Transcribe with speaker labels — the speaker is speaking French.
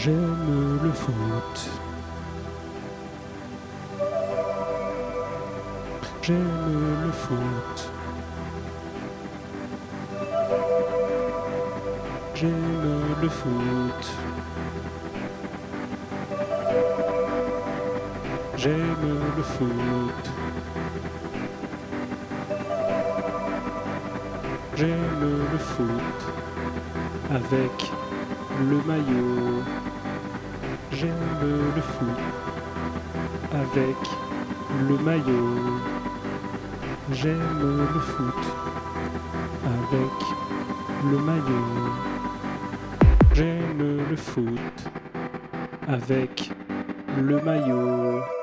Speaker 1: J'aime le foot. J'aime le foot. J'aime le foot. J'aime le foot. J'aime le foot. Avec le maillot. J'aime le foot. Avec le maillot. J'aime le foot. Avec le maillot. J'aime le foot. Avec le maillot.